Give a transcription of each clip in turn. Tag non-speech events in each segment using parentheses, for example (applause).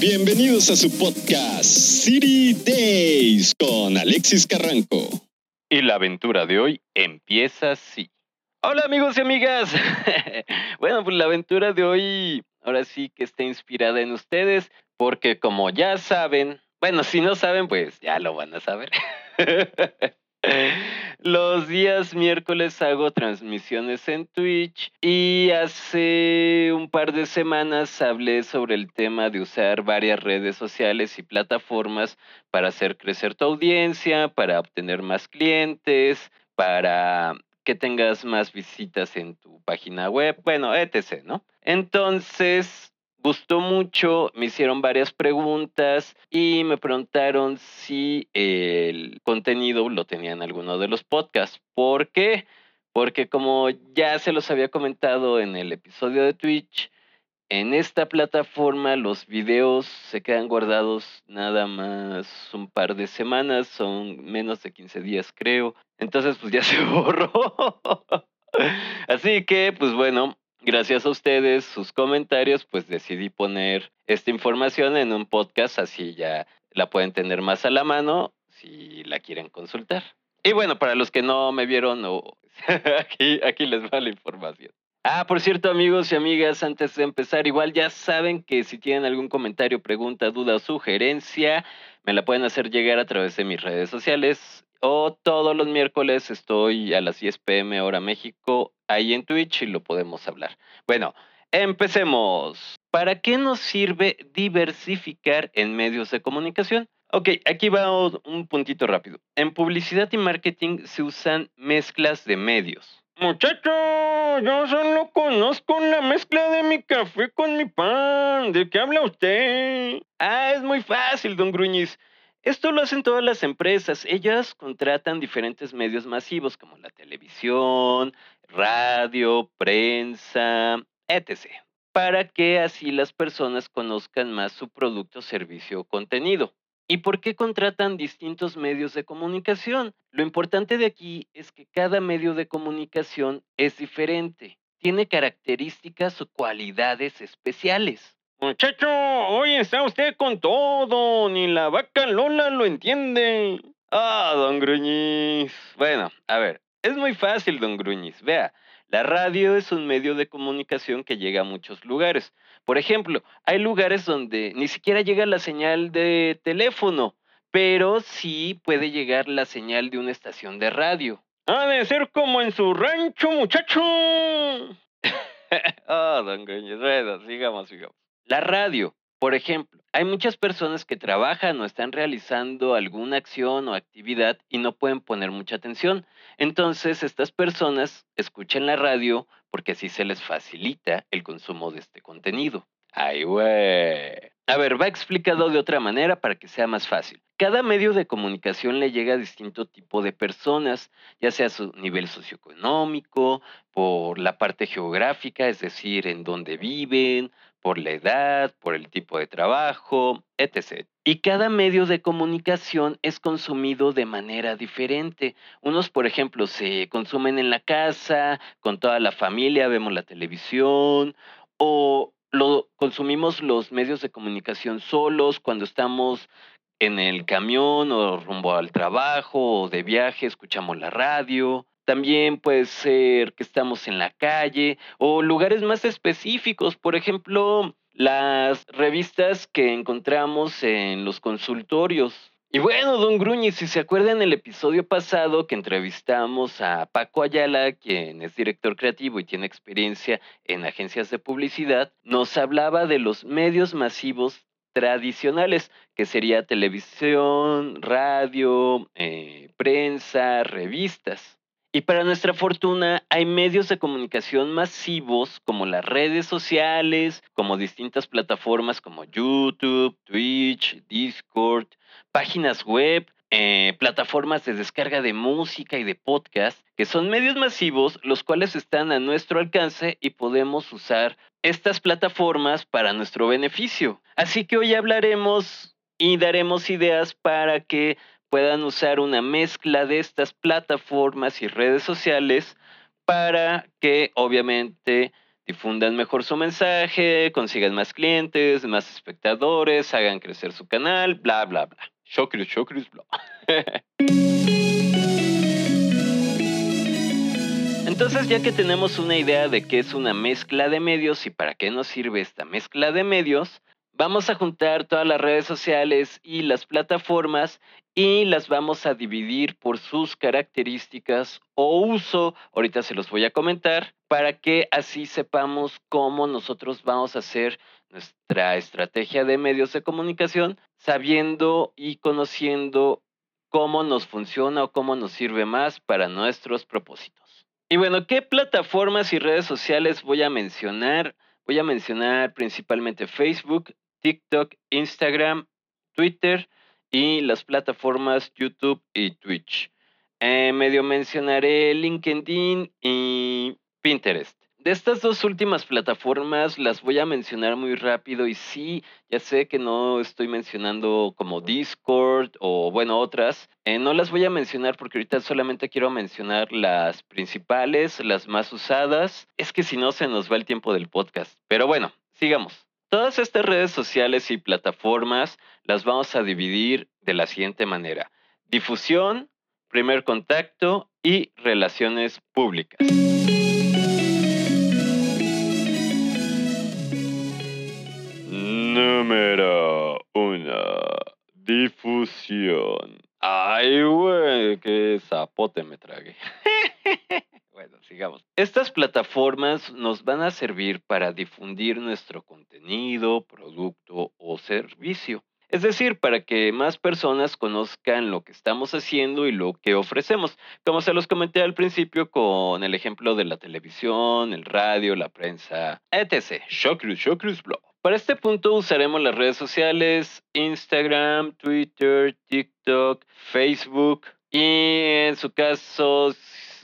Bienvenidos a su podcast City Days con Alexis Carranco. Y la aventura de hoy empieza así. Hola amigos y amigas. (laughs) bueno, pues la aventura de hoy ahora sí que está inspirada en ustedes porque como ya saben, bueno, si no saben, pues ya lo van a saber. (laughs) (laughs) Los días miércoles hago transmisiones en Twitch y hace un par de semanas hablé sobre el tema de usar varias redes sociales y plataformas para hacer crecer tu audiencia, para obtener más clientes, para que tengas más visitas en tu página web, bueno, etc., ¿no? Entonces, gustó mucho, me hicieron varias preguntas y me preguntaron si el contenido lo tenía en alguno de los podcasts. ¿Por qué? Porque como ya se los había comentado en el episodio de Twitch, en esta plataforma los videos se quedan guardados nada más un par de semanas, son menos de 15 días creo. Entonces pues ya se (laughs) borró. Así que pues bueno, gracias a ustedes, sus comentarios, pues decidí poner esta información en un podcast, así ya la pueden tener más a la mano si la quieren consultar. Y bueno, para los que no me vieron, (laughs) aquí, aquí les va la información. Ah, por cierto, amigos y amigas, antes de empezar, igual ya saben que si tienen algún comentario, pregunta, duda o sugerencia, me la pueden hacer llegar a través de mis redes sociales o todos los miércoles estoy a las 10 pm hora México ahí en Twitch y lo podemos hablar. Bueno, empecemos. ¿Para qué nos sirve diversificar en medios de comunicación? Ok, aquí va un puntito rápido. En publicidad y marketing se usan mezclas de medios. Muchacho, yo solo conozco la mezcla de mi café con mi pan. ¿De qué habla usted? Ah, es muy fácil, don Gruñiz. Esto lo hacen todas las empresas. Ellas contratan diferentes medios masivos como la televisión, radio, prensa, etc. Para que así las personas conozcan más su producto, servicio o contenido. ¿Y por qué contratan distintos medios de comunicación? Lo importante de aquí es que cada medio de comunicación es diferente, tiene características o cualidades especiales. Muchacho, hoy está usted con todo, ni la vaca Lola lo entiende. Ah, don Gruñiz. Bueno, a ver, es muy fácil, don Gruñiz. Vea, la radio es un medio de comunicación que llega a muchos lugares. Por ejemplo, hay lugares donde ni siquiera llega la señal de teléfono, pero sí puede llegar la señal de una estación de radio. Ha de ser como en su rancho, muchacho. (laughs) Ah, don Gruñiz. Bueno, sigamos, sigamos. La radio, por ejemplo, hay muchas personas que trabajan o están realizando alguna acción o actividad y no pueden poner mucha atención. Entonces, estas personas escuchan la radio porque así se les facilita el consumo de este contenido. Ay, güey. A ver, va explicado de otra manera para que sea más fácil. Cada medio de comunicación le llega a distinto tipo de personas, ya sea su nivel socioeconómico, por la parte geográfica, es decir, en dónde viven, por la edad, por el tipo de trabajo, etc. Y cada medio de comunicación es consumido de manera diferente. Unos, por ejemplo, se consumen en la casa, con toda la familia, vemos la televisión, o lo consumimos los medios de comunicación solos cuando estamos en el camión o rumbo al trabajo o de viaje, escuchamos la radio. También puede ser que estamos en la calle o lugares más específicos, por ejemplo, las revistas que encontramos en los consultorios. Y bueno, don Gruñi, si se acuerdan el episodio pasado que entrevistamos a Paco Ayala, quien es director creativo y tiene experiencia en agencias de publicidad, nos hablaba de los medios masivos tradicionales, que sería televisión, radio, eh, prensa, revistas. Y para nuestra fortuna hay medios de comunicación masivos como las redes sociales, como distintas plataformas como YouTube, Twitch, Discord, páginas web, eh, plataformas de descarga de música y de podcast, que son medios masivos los cuales están a nuestro alcance y podemos usar estas plataformas para nuestro beneficio. Así que hoy hablaremos y daremos ideas para que puedan usar una mezcla de estas plataformas y redes sociales para que obviamente difundan mejor su mensaje, consigan más clientes, más espectadores, hagan crecer su canal, bla, bla, bla. Shokris, shokris, bla. (laughs) Entonces, ya que tenemos una idea de qué es una mezcla de medios y para qué nos sirve esta mezcla de medios, vamos a juntar todas las redes sociales y las plataformas y las vamos a dividir por sus características o uso, ahorita se los voy a comentar, para que así sepamos cómo nosotros vamos a hacer nuestra estrategia de medios de comunicación, sabiendo y conociendo cómo nos funciona o cómo nos sirve más para nuestros propósitos. Y bueno, ¿qué plataformas y redes sociales voy a mencionar? Voy a mencionar principalmente Facebook, TikTok, Instagram, Twitter, y las plataformas YouTube y Twitch. Eh, medio mencionaré LinkedIn y Pinterest. De estas dos últimas plataformas las voy a mencionar muy rápido y sí, ya sé que no estoy mencionando como Discord o bueno otras. Eh, no las voy a mencionar porque ahorita solamente quiero mencionar las principales, las más usadas. Es que si no se nos va el tiempo del podcast. Pero bueno, sigamos. Todas estas redes sociales y plataformas las vamos a dividir de la siguiente manera. Difusión, primer contacto y relaciones públicas. Número uno. Difusión. Ay, güey, qué zapote me tragué. (laughs) Sigamos. Estas plataformas nos van a servir para difundir nuestro contenido, producto o servicio. Es decir, para que más personas conozcan lo que estamos haciendo y lo que ofrecemos. Como se los comenté al principio con el ejemplo de la televisión, el radio, la prensa, etc. Showcruise, Showcruise Blog. Para este punto usaremos las redes sociales Instagram, Twitter, TikTok, Facebook y en su caso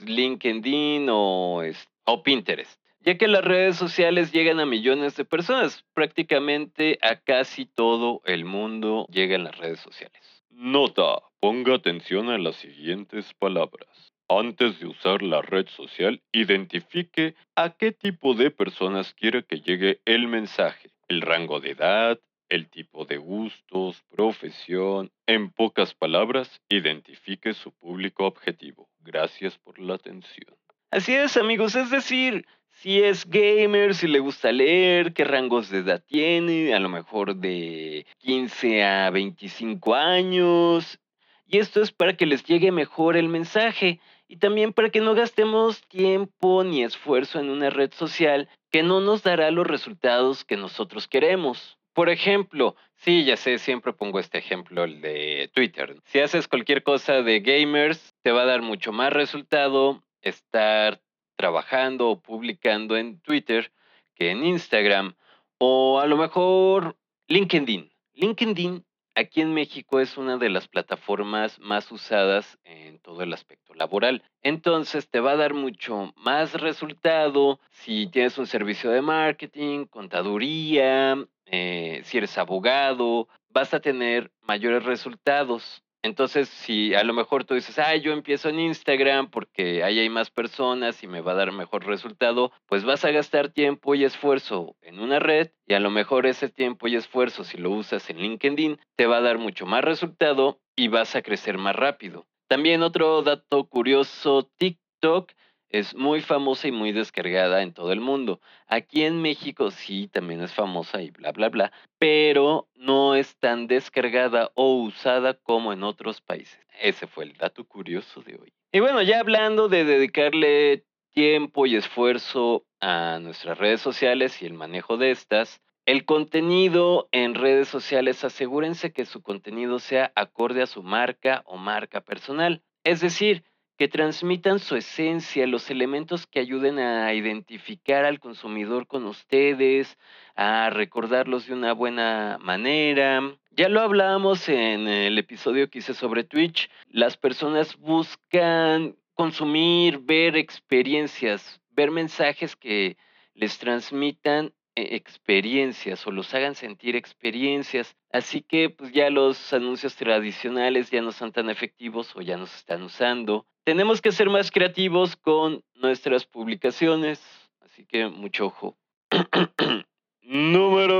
LinkedIn o, o Pinterest, ya que las redes sociales llegan a millones de personas, prácticamente a casi todo el mundo llegan las redes sociales. Nota, ponga atención a las siguientes palabras. Antes de usar la red social, identifique a qué tipo de personas quiere que llegue el mensaje, el rango de edad, el tipo de gustos, profesión. En pocas palabras, identifique su público objetivo. Gracias por la atención. Así es, amigos, es decir, si es gamer, si le gusta leer, qué rangos de edad tiene, a lo mejor de 15 a 25 años. Y esto es para que les llegue mejor el mensaje y también para que no gastemos tiempo ni esfuerzo en una red social que no nos dará los resultados que nosotros queremos. Por ejemplo, sí, ya sé, siempre pongo este ejemplo, el de Twitter. Si haces cualquier cosa de gamers, te va a dar mucho más resultado estar trabajando o publicando en Twitter que en Instagram o a lo mejor LinkedIn. LinkedIn aquí en México es una de las plataformas más usadas en todo el aspecto laboral. Entonces te va a dar mucho más resultado si tienes un servicio de marketing, contaduría, eh, si eres abogado, vas a tener mayores resultados. Entonces, si a lo mejor tú dices, ah, yo empiezo en Instagram porque ahí hay más personas y me va a dar mejor resultado, pues vas a gastar tiempo y esfuerzo en una red y a lo mejor ese tiempo y esfuerzo, si lo usas en LinkedIn, te va a dar mucho más resultado y vas a crecer más rápido. También otro dato curioso, TikTok es muy famosa y muy descargada en todo el mundo. Aquí en México sí, también es famosa y bla, bla, bla, pero no es tan descargada o usada como en otros países. Ese fue el dato curioso de hoy. Y bueno, ya hablando de dedicarle tiempo y esfuerzo a nuestras redes sociales y el manejo de estas, el contenido en redes sociales, asegúrense que su contenido sea acorde a su marca o marca personal. Es decir, que transmitan su esencia, los elementos que ayuden a identificar al consumidor con ustedes, a recordarlos de una buena manera. Ya lo hablábamos en el episodio que hice sobre Twitch. Las personas buscan consumir, ver experiencias, ver mensajes que les transmitan experiencias o los hagan sentir experiencias. Así que pues ya los anuncios tradicionales ya no son tan efectivos o ya no se están usando. Tenemos que ser más creativos con nuestras publicaciones, así que mucho ojo. (clears throat) Número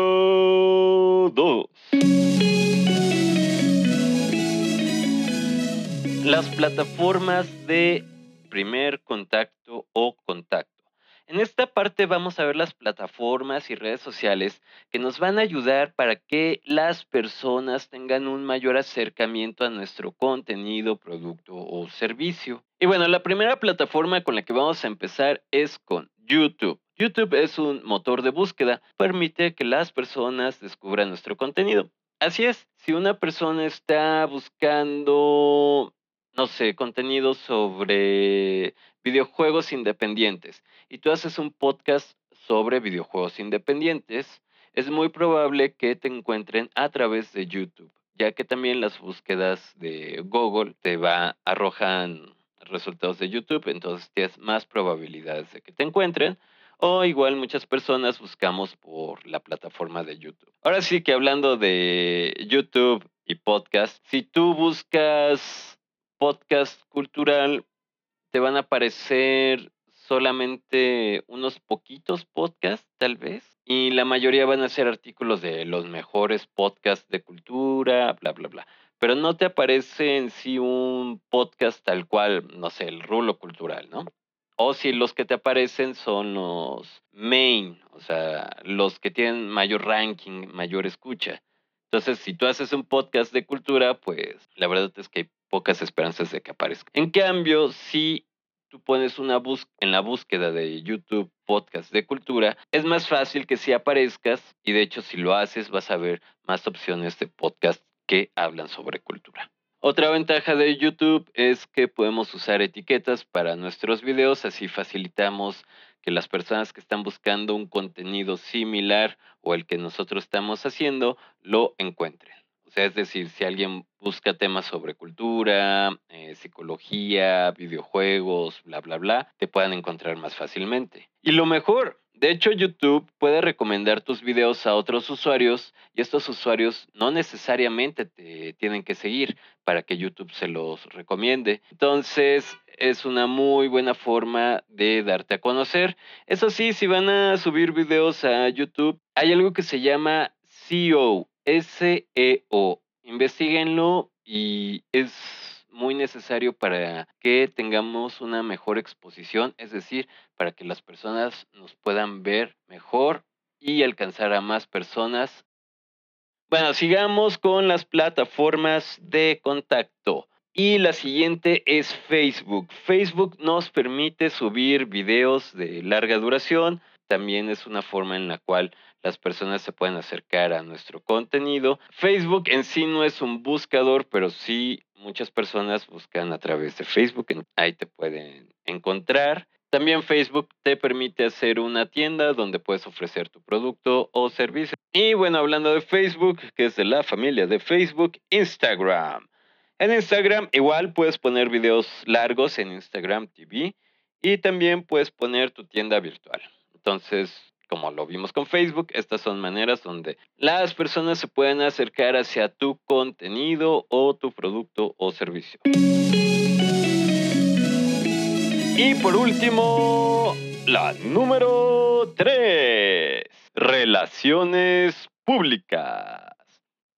2. Las plataformas de primer contacto o contacto. En esta parte vamos a ver las plataformas y redes sociales que nos van a ayudar para que las personas tengan un mayor acercamiento a nuestro contenido, producto o servicio. Y bueno, la primera plataforma con la que vamos a empezar es con YouTube. YouTube es un motor de búsqueda, permite que las personas descubran nuestro contenido. Así es, si una persona está buscando no sé, contenido sobre videojuegos independientes y tú haces un podcast sobre videojuegos independientes, es muy probable que te encuentren a través de YouTube, ya que también las búsquedas de Google te va arrojan resultados de YouTube, entonces tienes más probabilidades de que te encuentren. O igual muchas personas buscamos por la plataforma de YouTube. Ahora sí que hablando de YouTube y podcast, si tú buscas podcast cultural, te van a aparecer solamente unos poquitos podcasts, tal vez. Y la mayoría van a ser artículos de los mejores podcasts de cultura, bla, bla, bla. Pero no te aparece en sí un podcast tal cual, no sé, el rulo cultural, ¿no? O si los que te aparecen son los main, o sea, los que tienen mayor ranking, mayor escucha. Entonces, si tú haces un podcast de cultura, pues la verdad es que hay pocas esperanzas de que aparezca. En cambio, si tú pones una búsqueda en la búsqueda de YouTube podcast de cultura, es más fácil que si aparezcas y de hecho si lo haces vas a ver más opciones de podcast que hablan sobre cultura. Otra ventaja de YouTube es que podemos usar etiquetas para nuestros videos, así facilitamos que las personas que están buscando un contenido similar o el que nosotros estamos haciendo lo encuentren sea, es decir, si alguien busca temas sobre cultura, eh, psicología, videojuegos, bla, bla, bla, te puedan encontrar más fácilmente. Y lo mejor, de hecho, YouTube puede recomendar tus videos a otros usuarios y estos usuarios no necesariamente te tienen que seguir para que YouTube se los recomiende. Entonces, es una muy buena forma de darte a conocer. Eso sí, si van a subir videos a YouTube, hay algo que se llama SEO SEO. Investíguenlo y es muy necesario para que tengamos una mejor exposición, es decir, para que las personas nos puedan ver mejor y alcanzar a más personas. Bueno, sigamos con las plataformas de contacto. Y la siguiente es Facebook. Facebook nos permite subir videos de larga duración. También es una forma en la cual las personas se pueden acercar a nuestro contenido. Facebook en sí no es un buscador, pero sí muchas personas buscan a través de Facebook, ahí te pueden encontrar. También Facebook te permite hacer una tienda donde puedes ofrecer tu producto o servicio. Y bueno, hablando de Facebook, que es de la familia de Facebook, Instagram. En Instagram igual puedes poner videos largos en Instagram TV y también puedes poner tu tienda virtual. Entonces, como lo vimos con Facebook, estas son maneras donde las personas se pueden acercar hacia tu contenido o tu producto o servicio. Y por último, la número 3, relaciones públicas.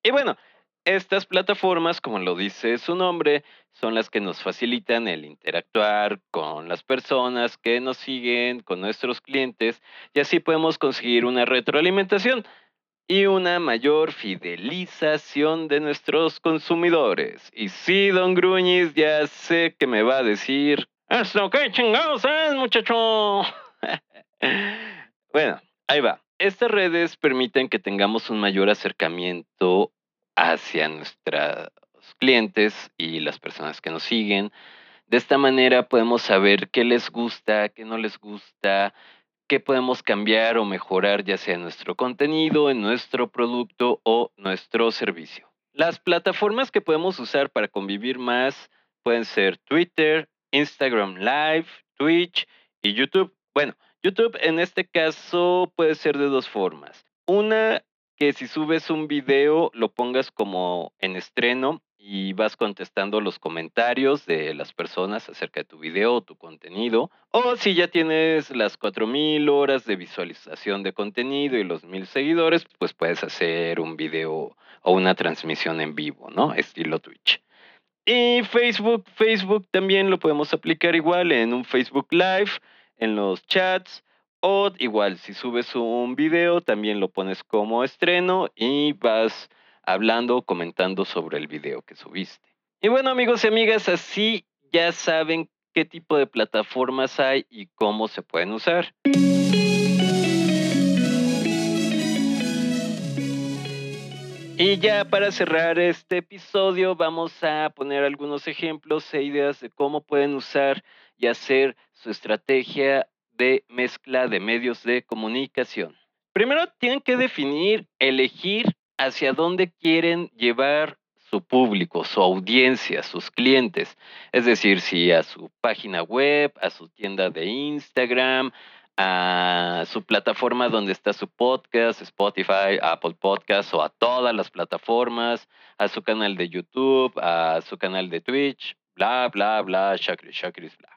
Y bueno, estas plataformas, como lo dice su nombre, son las que nos facilitan el interactuar con las personas que nos siguen, con nuestros clientes, y así podemos conseguir una retroalimentación y una mayor fidelización de nuestros consumidores. Y sí, don Gruñiz, ya sé que me va a decir, ¿esto qué chingados es, muchacho? (laughs) bueno, ahí va. Estas redes permiten que tengamos un mayor acercamiento hacia nuestros clientes y las personas que nos siguen. De esta manera podemos saber qué les gusta, qué no les gusta, qué podemos cambiar o mejorar ya sea en nuestro contenido, en nuestro producto o nuestro servicio. Las plataformas que podemos usar para convivir más pueden ser Twitter, Instagram Live, Twitch y YouTube. Bueno, YouTube en este caso puede ser de dos formas. Una que si subes un video lo pongas como en estreno y vas contestando los comentarios de las personas acerca de tu video o tu contenido. O si ya tienes las 4000 horas de visualización de contenido y los 1000 seguidores, pues puedes hacer un video o una transmisión en vivo, ¿no? Estilo Twitch. Y Facebook, Facebook también lo podemos aplicar igual en un Facebook Live, en los chats. O igual, si subes un video, también lo pones como estreno y vas hablando, comentando sobre el video que subiste. Y bueno amigos y amigas, así ya saben qué tipo de plataformas hay y cómo se pueden usar. Y ya para cerrar este episodio vamos a poner algunos ejemplos e ideas de cómo pueden usar y hacer su estrategia de mezcla de medios de comunicación. Primero tienen que definir, elegir hacia dónde quieren llevar su público, su audiencia, sus clientes. Es decir, si a su página web, a su tienda de Instagram, a su plataforma donde está su podcast, Spotify, Apple Podcasts o a todas las plataformas, a su canal de YouTube, a su canal de Twitch, bla, bla, bla, shakris, shakris, bla.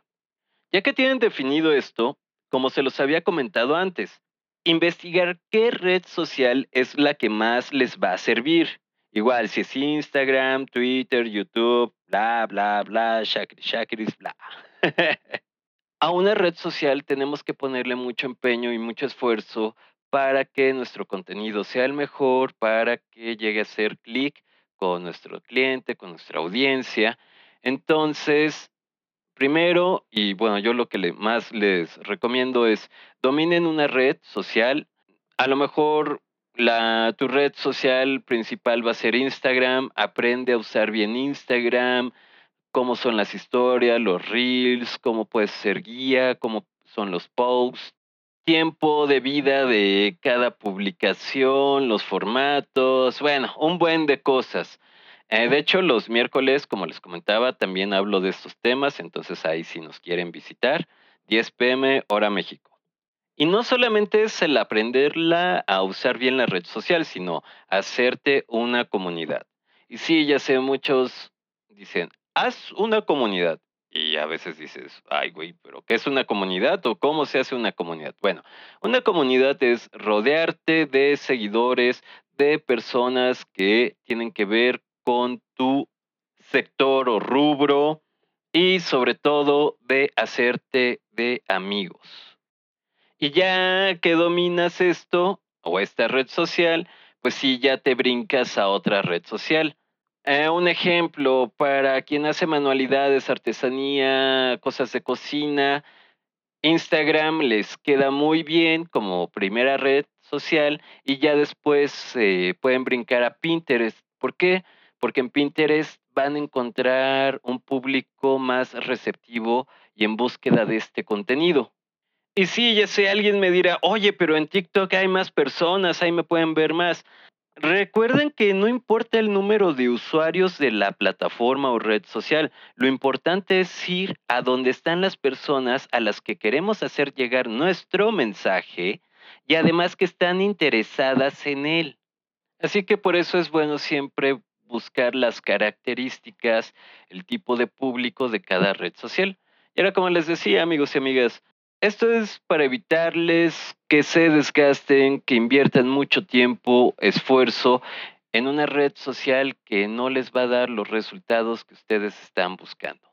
Ya que tienen definido esto, como se los había comentado antes, investigar qué red social es la que más les va a servir. Igual, si es Instagram, Twitter, YouTube, bla, bla, bla, shakri, shakris, bla. (laughs) a una red social tenemos que ponerle mucho empeño y mucho esfuerzo para que nuestro contenido sea el mejor, para que llegue a ser clic con nuestro cliente, con nuestra audiencia. Entonces, Primero, y bueno, yo lo que más les recomiendo es dominen una red social. A lo mejor la, tu red social principal va a ser Instagram. Aprende a usar bien Instagram, cómo son las historias, los reels, cómo puedes ser guía, cómo son los posts, tiempo de vida de cada publicación, los formatos, bueno, un buen de cosas. Eh, de hecho, los miércoles, como les comentaba, también hablo de estos temas, entonces ahí si nos quieren visitar, 10 pm hora México. Y no solamente es el aprenderla a usar bien la red social, sino hacerte una comunidad. Y sí, ya sé, muchos dicen, haz una comunidad. Y a veces dices, ay, güey, pero ¿qué es una comunidad o cómo se hace una comunidad? Bueno, una comunidad es rodearte de seguidores, de personas que tienen que ver con tu sector o rubro y sobre todo de hacerte de amigos. Y ya que dominas esto o esta red social, pues sí, ya te brincas a otra red social. Eh, un ejemplo, para quien hace manualidades, artesanía, cosas de cocina, Instagram les queda muy bien como primera red social y ya después eh, pueden brincar a Pinterest. ¿Por qué? Porque en Pinterest van a encontrar un público más receptivo y en búsqueda de este contenido. Y sí, ya sé, alguien me dirá, oye, pero en TikTok hay más personas, ahí me pueden ver más. Recuerden que no importa el número de usuarios de la plataforma o red social, lo importante es ir a donde están las personas a las que queremos hacer llegar nuestro mensaje y además que están interesadas en él. Así que por eso es bueno siempre buscar las características, el tipo de público de cada red social. Y ahora, como les decía, amigos y amigas, esto es para evitarles que se desgasten, que inviertan mucho tiempo, esfuerzo en una red social que no les va a dar los resultados que ustedes están buscando.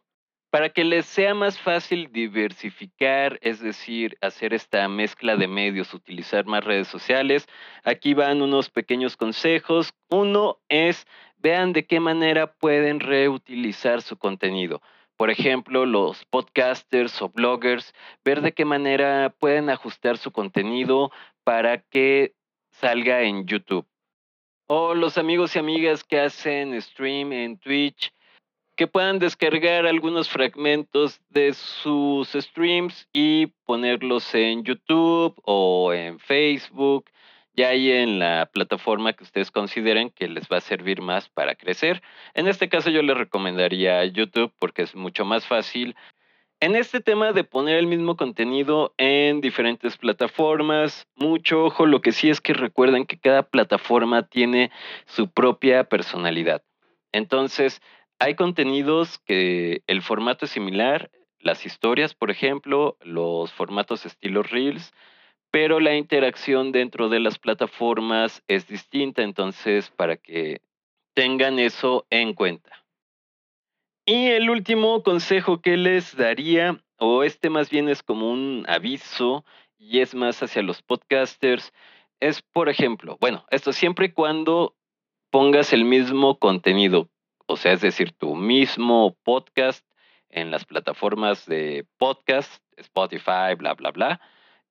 Para que les sea más fácil diversificar, es decir, hacer esta mezcla de medios, utilizar más redes sociales, aquí van unos pequeños consejos. Uno es vean de qué manera pueden reutilizar su contenido. Por ejemplo, los podcasters o bloggers, ver de qué manera pueden ajustar su contenido para que salga en YouTube. O los amigos y amigas que hacen stream en Twitch, que puedan descargar algunos fragmentos de sus streams y ponerlos en YouTube o en Facebook, ya ahí en la plataforma que ustedes consideren que les va a servir más para crecer. En este caso yo les recomendaría YouTube porque es mucho más fácil. En este tema de poner el mismo contenido en diferentes plataformas, mucho ojo, lo que sí es que recuerden que cada plataforma tiene su propia personalidad. Entonces, hay contenidos que el formato es similar, las historias, por ejemplo, los formatos estilo Reels, pero la interacción dentro de las plataformas es distinta, entonces para que tengan eso en cuenta. Y el último consejo que les daría, o este más bien es como un aviso y es más hacia los podcasters, es por ejemplo, bueno, esto siempre y cuando pongas el mismo contenido o sea, es decir, tu mismo podcast en las plataformas de podcast, Spotify, bla, bla, bla,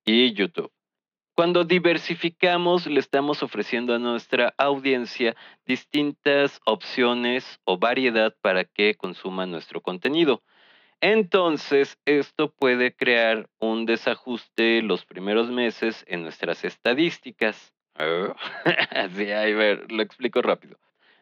y YouTube. Cuando diversificamos, le estamos ofreciendo a nuestra audiencia distintas opciones o variedad para que consuman nuestro contenido. Entonces, esto puede crear un desajuste los primeros meses en nuestras estadísticas. Así, a ver, lo explico rápido.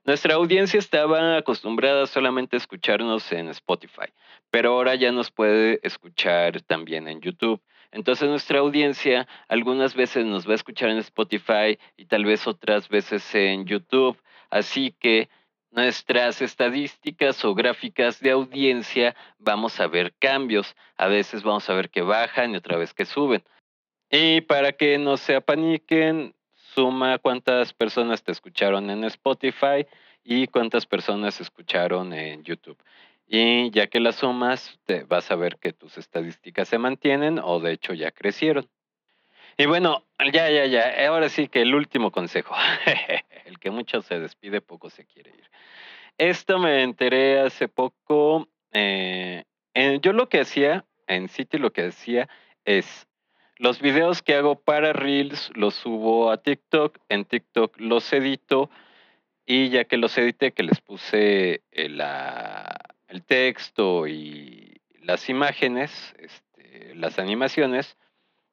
Nuestra audiencia estaba acostumbrada solamente a escucharnos en Spotify, pero ahora ya nos puede escuchar también en YouTube. Entonces nuestra audiencia algunas veces nos va a escuchar en Spotify y tal vez otras veces en YouTube. Así que nuestras estadísticas o gráficas de audiencia vamos a ver cambios. A veces vamos a ver que bajan y otra vez que suben. Y para que no se apaniquen, suma cuántas personas te escucharon en Spotify y cuántas personas escucharon en YouTube. Y ya que las sumas, te vas a ver que tus estadísticas se mantienen o de hecho ya crecieron. Y bueno, ya, ya, ya. Ahora sí que el último consejo. (laughs) el que mucho se despide, poco se quiere ir. Esto me enteré hace poco. Eh, yo lo que hacía, en City lo que hacía es los videos que hago para Reels los subo a TikTok, en TikTok los edito y ya que los edité, que les puse el, el texto y las imágenes, este, las animaciones,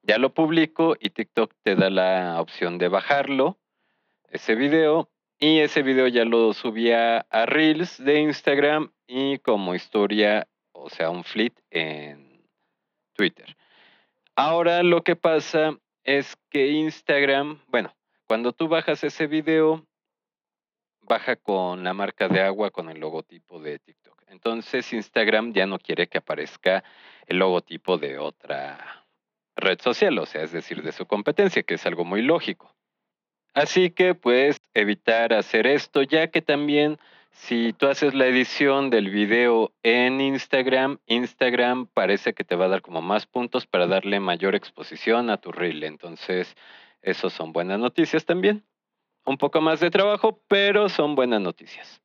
ya lo publico y TikTok te da la opción de bajarlo, ese video, y ese video ya lo subía a Reels de Instagram y como historia, o sea, un fleet en Twitter. Ahora lo que pasa es que Instagram, bueno, cuando tú bajas ese video, baja con la marca de agua con el logotipo de TikTok. Entonces Instagram ya no quiere que aparezca el logotipo de otra red social, o sea, es decir, de su competencia, que es algo muy lógico. Así que puedes evitar hacer esto, ya que también si tú haces la edición del video en Instagram, Instagram parece que te va a dar como más puntos para darle mayor exposición a tu reel. Entonces, esos son buenas noticias también. Un poco más de trabajo, pero son buenas noticias.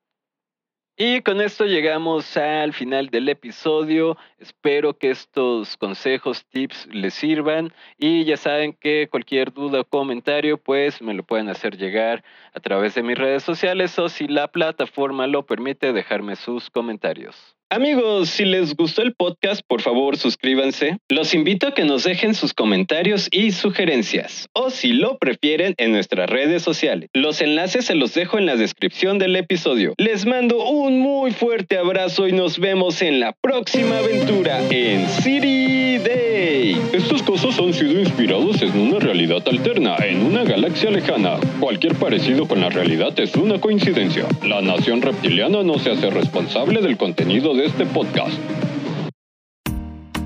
Y con esto llegamos al final del episodio. Espero que estos consejos, tips les sirvan. Y ya saben que cualquier duda o comentario, pues me lo pueden hacer llegar a través de mis redes sociales o si la plataforma lo permite, dejarme sus comentarios. Amigos, si les gustó el podcast, por favor suscríbanse. Los invito a que nos dejen sus comentarios y sugerencias, o si lo prefieren, en nuestras redes sociales. Los enlaces se los dejo en la descripción del episodio. Les mando un muy fuerte abrazo y nos vemos en la próxima aventura en City. Estos cosas han sido inspirados en una realidad alterna, en una galaxia lejana. Cualquier parecido con la realidad es una coincidencia. La nación reptiliana no se hace responsable del contenido de este podcast.